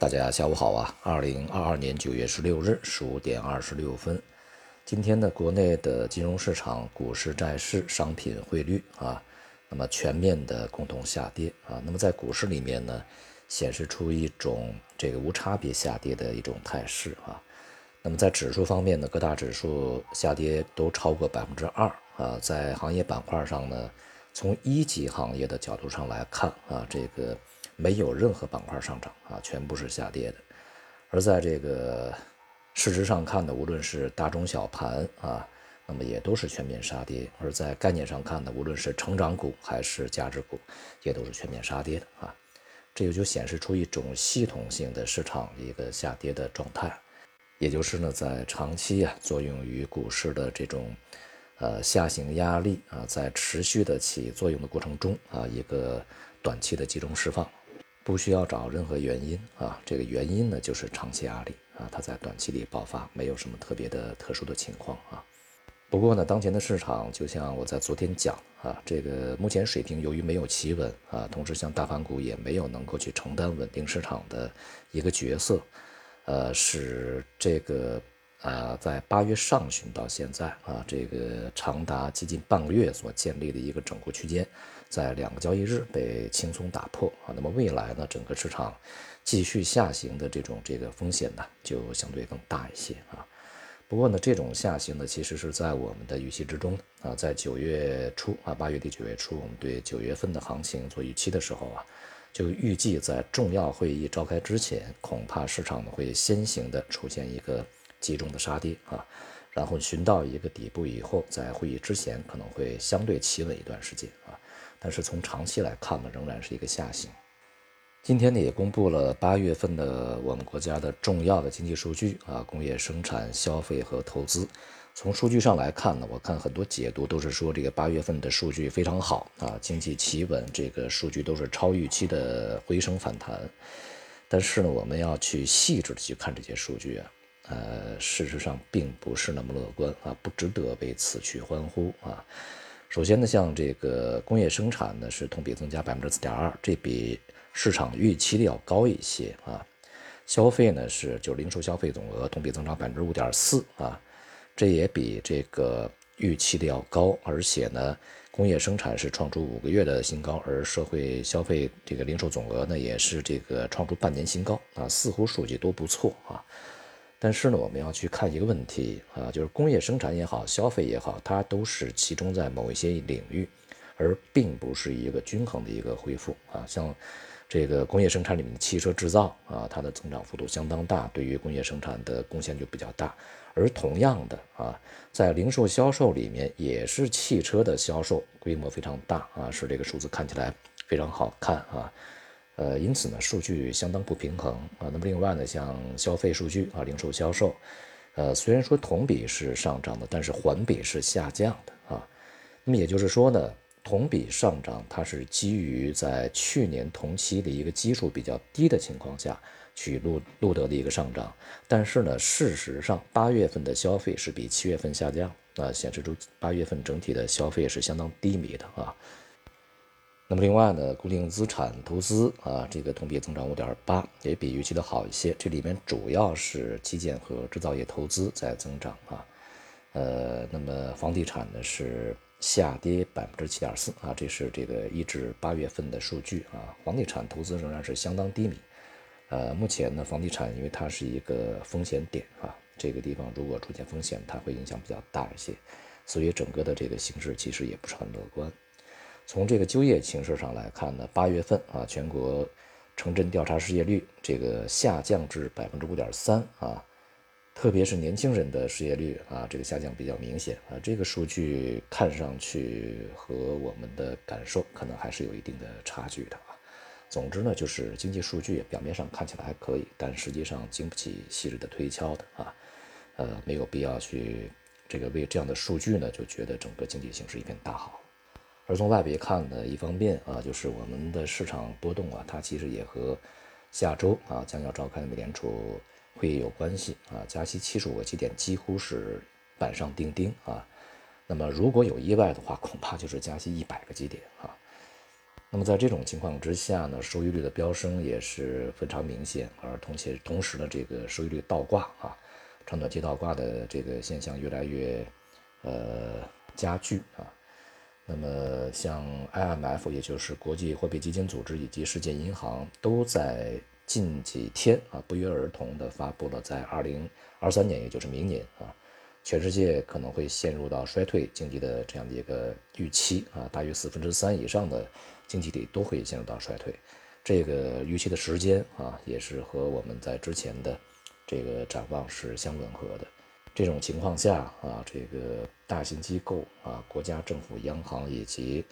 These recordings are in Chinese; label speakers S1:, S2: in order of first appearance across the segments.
S1: 大家下午好啊！二零二二年九月十六日十五点二十六分，今天呢，国内的金融市场、股市、债市、商品汇率啊，那么全面的共同下跌啊。那么在股市里面呢，显示出一种这个无差别下跌的一种态势啊。那么在指数方面呢，各大指数下跌都超过百分之二啊。在行业板块上呢，从一级行业的角度上来看啊，这个。没有任何板块上涨啊，全部是下跌的。而在这个市值上看呢，无论是大中小盘啊，那么也都是全面杀跌；而在概念上看呢，无论是成长股还是价值股，也都是全面杀跌的啊。这个就显示出一种系统性的市场一个下跌的状态，也就是呢，在长期啊作用于股市的这种呃下行压力啊，在持续的起作用的过程中啊，一个短期的集中释放。不需要找任何原因啊，这个原因呢就是长期压力啊，它在短期里爆发，没有什么特别的特殊的情况啊。不过呢，当前的市场就像我在昨天讲啊，这个目前水平由于没有企稳啊，同时像大盘股也没有能够去承担稳定市场的一个角色，呃，使这个。啊，在八月上旬到现在啊，这个长达接近半个月所建立的一个整固区间，在两个交易日被轻松打破啊。那么未来呢，整个市场继续下行的这种这个风险呢，就相对更大一些啊。不过呢，这种下行呢，其实是在我们的预期之中啊。在九月初啊，八月底九月初，我们对九月份的行情做预期的时候啊，就预计在重要会议召开之前，恐怕市场呢会先行的出现一个。集中的杀跌啊，然后寻到一个底部以后，在会议之前可能会相对企稳一段时间啊，但是从长期来看呢，仍然是一个下行。今天呢也公布了八月份的我们国家的重要的经济数据啊，工业生产、消费和投资。从数据上来看呢，我看很多解读都是说这个八月份的数据非常好啊，经济企稳，这个数据都是超预期的回升反弹。但是呢，我们要去细致的去看这些数据啊。呃，事实上并不是那么乐观啊，不值得为此去欢呼啊。首先呢，像这个工业生产呢是同比增加百分之四点二，这比市场预期的要高一些啊。消费呢是就零售消费总额同比增长百分之五点四啊，这也比这个预期的要高。而且呢，工业生产是创出五个月的新高，而社会消费这个零售总额呢也是这个创出半年新高啊，似乎数据都不错啊。但是呢，我们要去看一个问题啊，就是工业生产也好，消费也好，它都是集中在某一些领域，而并不是一个均衡的一个恢复啊。像这个工业生产里面的汽车制造啊，它的增长幅度相当大，对于工业生产的贡献就比较大。而同样的啊，在零售销售里面，也是汽车的销售规模非常大啊，使这个数字看起来非常好看啊。呃，因此呢，数据相当不平衡啊。那么另外呢，像消费数据啊，零售销售，呃，虽然说同比是上涨的，但是环比是下降的啊。那么也就是说呢，同比上涨，它是基于在去年同期的一个基数比较低的情况下去录录得的一个上涨。但是呢，事实上八月份的消费是比七月份下降啊，显示出八月份整体的消费是相当低迷的啊。那么另外呢，固定资产投资啊，这个同比增长五点八，也比预期的好一些。这里面主要是基建和制造业投资在增长啊。呃，那么房地产呢是下跌百分之七点四啊，这是这个一至八月份的数据啊。房地产投资仍然是相当低迷。呃，目前呢，房地产因为它是一个风险点啊，这个地方如果出现风险，它会影响比较大一些，所以整个的这个形势其实也不是很乐观。从这个就业形势上来看呢，八月份啊，全国城镇调查失业率这个下降至百分之五点三啊，特别是年轻人的失业率啊，这个下降比较明显啊。这个数据看上去和我们的感受可能还是有一定的差距的啊。总之呢，就是经济数据表面上看起来还可以，但实际上经不起细致的推敲的啊。呃，没有必要去这个为这样的数据呢，就觉得整个经济形势一片大好。而从外围看呢，一方面啊，就是我们的市场波动啊，它其实也和下周啊将要召开的美联储会议有关系啊，加息七十五个基点几乎是板上钉钉啊。那么如果有意外的话，恐怕就是加息一百个基点啊。那么在这种情况之下呢，收益率的飙升也是非常明显，而同且同时呢，这个收益率倒挂啊，长短期倒挂的这个现象越来越呃加剧啊。那么像 IMF，也就是国际货币基金组织以及世界银行，都在近几天啊不约而同地发布了在2023年，也就是明年啊。全世界可能会陷入到衰退经济的这样的一个预期啊，大约四分之三以上的经济体都会陷入到衰退。这个预期的时间啊，也是和我们在之前的这个展望是相吻合的。这种情况下啊，这个大型机构啊、国家、政府、央行以及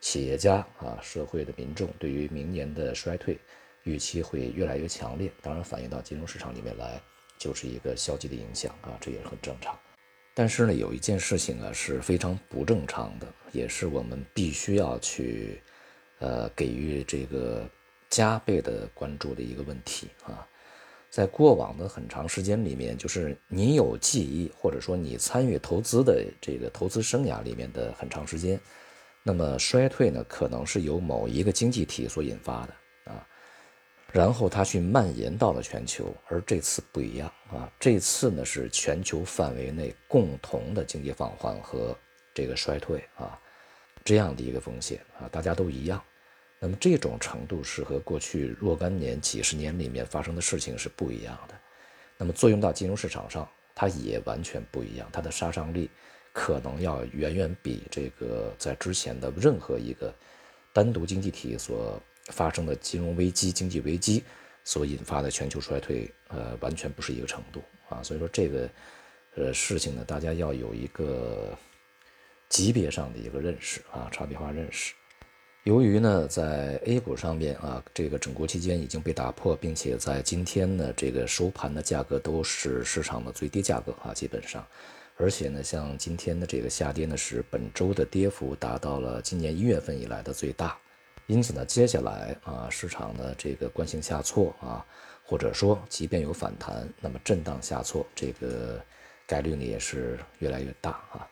S1: 企业家啊、社会的民众对于明年的衰退预期会越来越强烈。当然，反映到金融市场里面来，就是一个消极的影响啊，这也很正常。但是呢，有一件事情啊是非常不正常的，也是我们必须要去，呃，给予这个加倍的关注的一个问题啊。在过往的很长时间里面，就是你有记忆，或者说你参与投资的这个投资生涯里面的很长时间，那么衰退呢，可能是由某一个经济体所引发的啊。然后它去蔓延到了全球，而这次不一样啊！这次呢是全球范围内共同的经济放缓和这个衰退啊，这样的一个风险啊，大家都一样。那么这种程度是和过去若干年、几十年里面发生的事情是不一样的。那么作用到金融市场上，它也完全不一样，它的杀伤力可能要远远比这个在之前的任何一个单独经济体所。发生的金融危机、经济危机所引发的全球衰退，呃，完全不是一个程度啊。所以说这个，呃，事情呢，大家要有一个级别上的一个认识啊，差别化认识。由于呢，在 A 股上面啊，这个整固期间已经被打破，并且在今天呢，这个收盘的价格都是市场的最低价格啊，基本上，而且呢，像今天的这个下跌呢，是本周的跌幅达到了今年一月份以来的最大。因此呢，接下来啊，市场的这个惯性下挫啊，或者说即便有反弹，那么震荡下挫这个概率呢也是越来越大啊。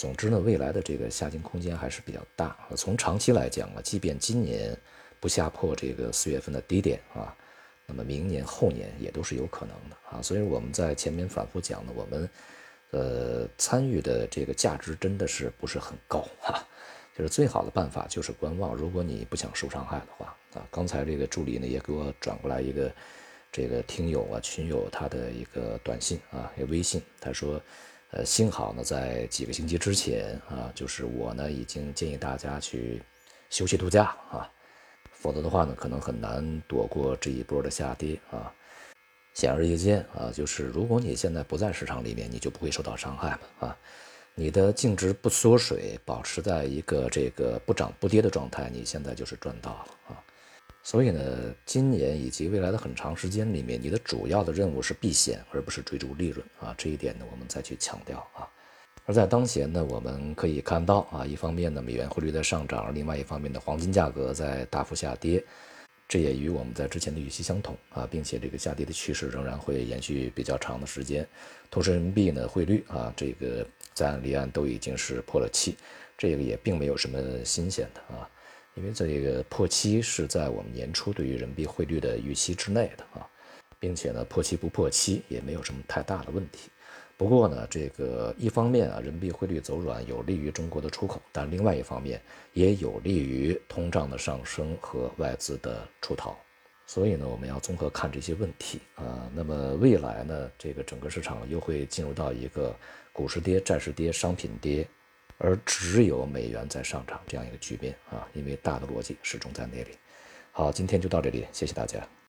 S1: 总之呢，未来的这个下行空间还是比较大。从长期来讲啊，即便今年不下破这个四月份的低点啊，那么明年后年也都是有可能的啊。所以我们在前面反复讲的，我们呃参与的这个价值真的是不是很高啊。就是最好的办法就是观望。如果你不想受伤害的话啊，刚才这个助理呢也给我转过来一个这个听友啊群友他的一个短信啊，也微信，他说，呃，幸好呢在几个星期之前啊，就是我呢已经建议大家去休息度假啊，否则的话呢可能很难躲过这一波的下跌啊。显而易见啊，就是如果你现在不在市场里面，你就不会受到伤害嘛啊。你的净值不缩水，保持在一个这个不涨不跌的状态，你现在就是赚到了啊！所以呢，今年以及未来的很长时间里面，你的主要的任务是避险，而不是追逐利润啊！这一点呢，我们再去强调啊。而在当前呢，我们可以看到啊，一方面呢，美元汇率在上涨，另外一方面的黄金价格在大幅下跌。这也与我们在之前的预期相同啊，并且这个下跌的趋势仍然会延续比较长的时间。同时，人民币呢汇率啊，这个在岸离岸都已经是破了七，这个也并没有什么新鲜的啊，因为这个破七是在我们年初对于人民币汇率的预期之内的啊，并且呢破七不破七也没有什么太大的问题。不过呢，这个一方面啊，人民币汇率走软有利于中国的出口，但另外一方面也有利于通胀的上升和外资的出逃。所以呢，我们要综合看这些问题啊。那么未来呢，这个整个市场又会进入到一个股市跌、债市跌、商品跌，而只有美元在上涨这样一个局面啊。因为大的逻辑始终在那里。好，今天就到这里，谢谢大家。